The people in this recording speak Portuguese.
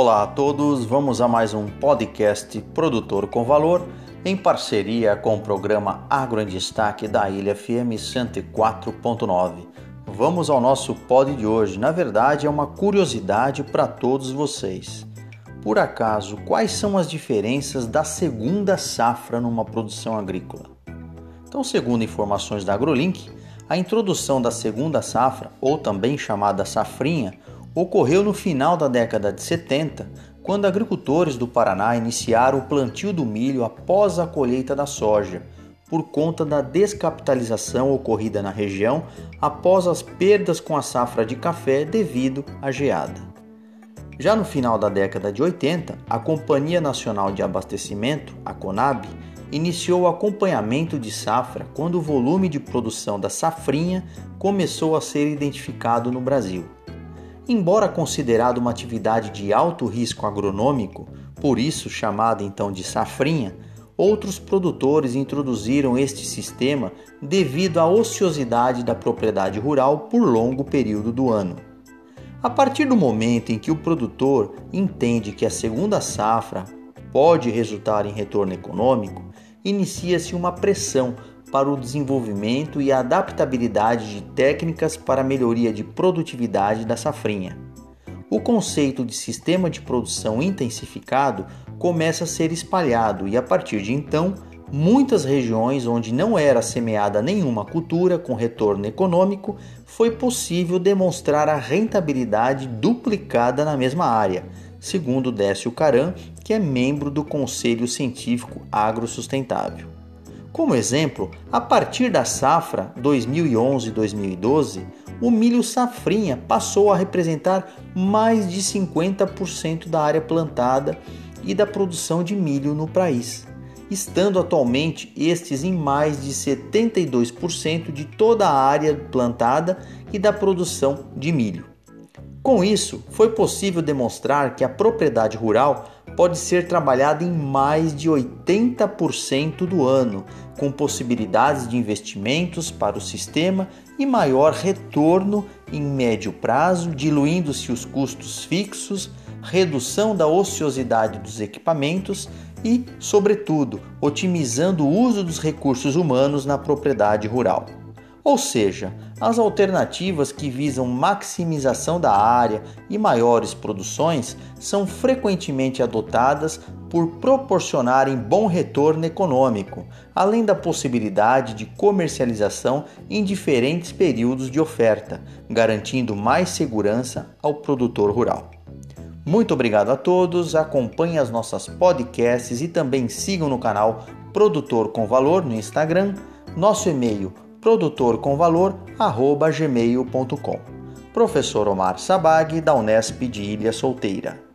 Olá a todos, vamos a mais um podcast Produtor com Valor em parceria com o programa Agro em Destaque da Ilha FM 104.9. Vamos ao nosso pod de hoje. Na verdade, é uma curiosidade para todos vocês. Por acaso, quais são as diferenças da segunda safra numa produção agrícola? Então, segundo informações da AgroLink, a introdução da segunda safra, ou também chamada safrinha, ocorreu no final da década de 70, quando agricultores do Paraná iniciaram o plantio do milho após a colheita da soja, por conta da descapitalização ocorrida na região após as perdas com a safra de café devido à geada. Já no final da década de 80, a Companhia Nacional de Abastecimento, a CONAB, iniciou o acompanhamento de safra quando o volume de produção da safrinha começou a ser identificado no Brasil. Embora considerado uma atividade de alto risco agronômico, por isso chamada então de safrinha, outros produtores introduziram este sistema devido à ociosidade da propriedade rural por longo período do ano. A partir do momento em que o produtor entende que a segunda safra pode resultar em retorno econômico, inicia-se uma pressão para o desenvolvimento e adaptabilidade de técnicas para melhoria de produtividade da safrinha. O conceito de sistema de produção intensificado começa a ser espalhado e a partir de então, muitas regiões onde não era semeada nenhuma cultura com retorno econômico, foi possível demonstrar a rentabilidade duplicada na mesma área, segundo Décio Caran, que é membro do Conselho Científico Agrosustentável. Como exemplo, a partir da safra 2011-2012, o milho safrinha passou a representar mais de 50% da área plantada e da produção de milho no país, estando atualmente estes em mais de 72% de toda a área plantada e da produção de milho. Com isso, foi possível demonstrar que a propriedade rural pode ser trabalhada em mais de 80% do ano, com possibilidades de investimentos para o sistema e maior retorno em médio prazo, diluindo-se os custos fixos, redução da ociosidade dos equipamentos e, sobretudo, otimizando o uso dos recursos humanos na propriedade rural. Ou seja, as alternativas que visam maximização da área e maiores produções são frequentemente adotadas por proporcionarem bom retorno econômico, além da possibilidade de comercialização em diferentes períodos de oferta, garantindo mais segurança ao produtor rural. Muito obrigado a todos, acompanhem as nossas podcasts e também sigam no canal Produtor com Valor no Instagram, nosso e-mail produtorcomvalor@gmail.com. Professor Omar Sabag da Unesp de Ilha Solteira.